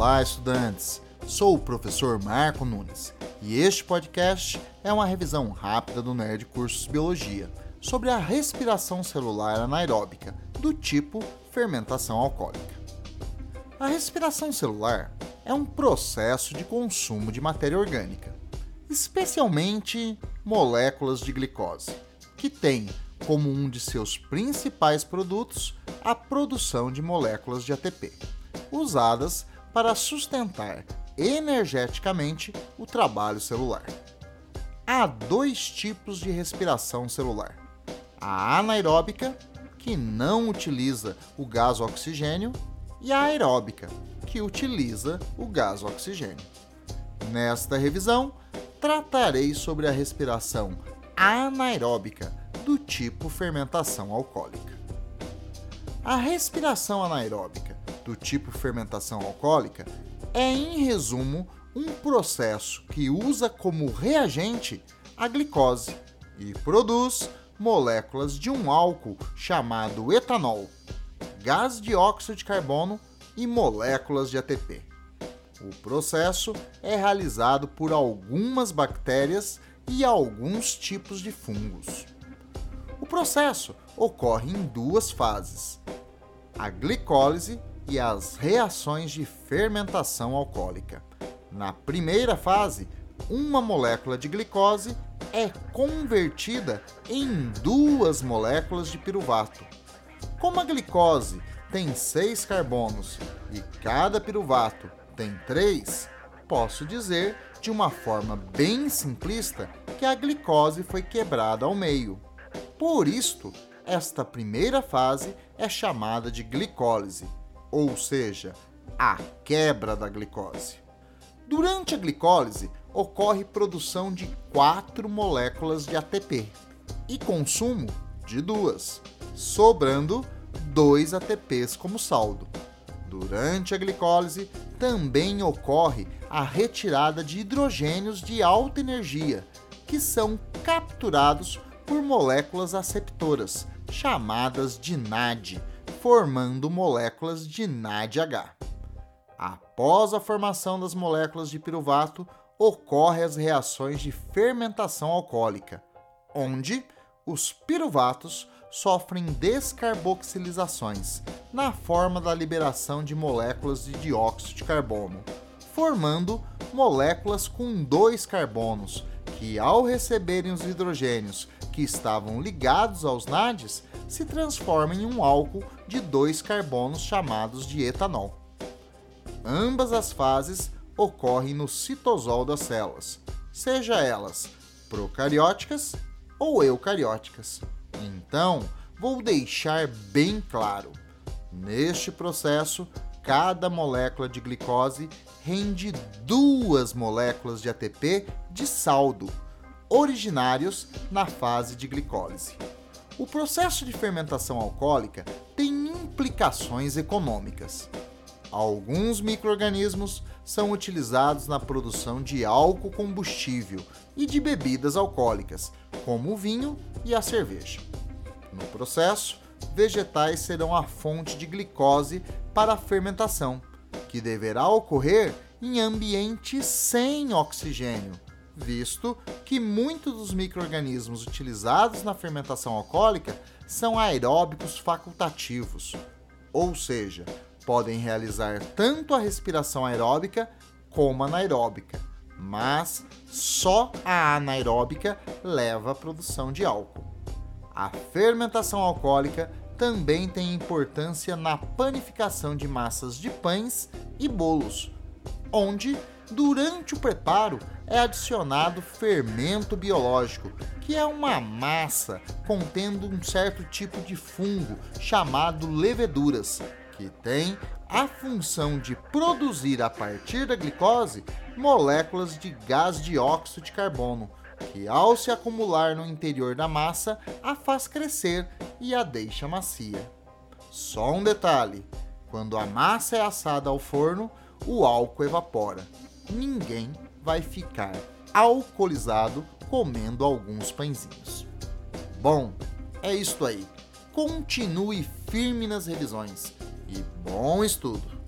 Olá, estudantes! Sou o professor Marco Nunes e este podcast é uma revisão rápida do Nerd Cursos Biologia sobre a respiração celular anaeróbica do tipo fermentação alcoólica. A respiração celular é um processo de consumo de matéria orgânica, especialmente moléculas de glicose, que tem como um de seus principais produtos a produção de moléculas de ATP, usadas para sustentar energeticamente o trabalho celular. Há dois tipos de respiração celular: a anaeróbica, que não utiliza o gás oxigênio, e a aeróbica, que utiliza o gás oxigênio. Nesta revisão, tratarei sobre a respiração anaeróbica do tipo fermentação alcoólica. A respiração anaeróbica do tipo fermentação alcoólica é, em resumo, um processo que usa como reagente a glicose e produz moléculas de um álcool chamado etanol, gás de óxido de carbono e moléculas de ATP. O processo é realizado por algumas bactérias e alguns tipos de fungos. O processo ocorre em duas fases: a glicólise e as reações de fermentação alcoólica. Na primeira fase, uma molécula de glicose é convertida em duas moléculas de piruvato. Como a glicose tem seis carbonos e cada piruvato tem três, posso dizer de uma forma bem simplista que a glicose foi quebrada ao meio. Por isto, esta primeira fase é chamada de glicólise ou seja, a quebra da glicose. Durante a glicólise, ocorre produção de quatro moléculas de ATP e consumo de duas, sobrando dois ATPs como saldo. Durante a glicólise, também ocorre a retirada de hidrogênios de alta energia, que são capturados por moléculas aceptoras, chamadas de NAD, formando moléculas de NADH. Após a formação das moléculas de piruvato, ocorrem as reações de fermentação alcoólica, onde os piruvatos sofrem descarboxilizações na forma da liberação de moléculas de dióxido de carbono, formando moléculas com dois carbonos, que ao receberem os hidrogênios que estavam ligados aos NADs, se transforma em um álcool de dois carbonos chamados de etanol. Ambas as fases ocorrem no citosol das células, seja elas procarióticas ou eucarióticas. Então, vou deixar bem claro: neste processo, cada molécula de glicose rende duas moléculas de ATP de saldo, originários na fase de glicólise. O processo de fermentação alcoólica tem implicações econômicas. Alguns microrganismos são utilizados na produção de álcool combustível e de bebidas alcoólicas, como o vinho e a cerveja. No processo, vegetais serão a fonte de glicose para a fermentação, que deverá ocorrer em ambiente sem oxigênio, visto que muitos dos micro-organismos utilizados na fermentação alcoólica são aeróbicos facultativos, ou seja, podem realizar tanto a respiração aeróbica como anaeróbica, mas só a anaeróbica leva à produção de álcool. A fermentação alcoólica também tem importância na panificação de massas de pães e bolos, onde, durante o preparo, é adicionado fermento biológico, que é uma massa contendo um certo tipo de fungo chamado leveduras, que tem a função de produzir a partir da glicose moléculas de gás dióxido de carbono, que ao se acumular no interior da massa a faz crescer e a deixa macia. Só um detalhe: quando a massa é assada ao forno, o álcool evapora. Ninguém vai ficar alcoolizado comendo alguns pãezinhos. Bom, é isto aí. Continue firme nas revisões e bom estudo!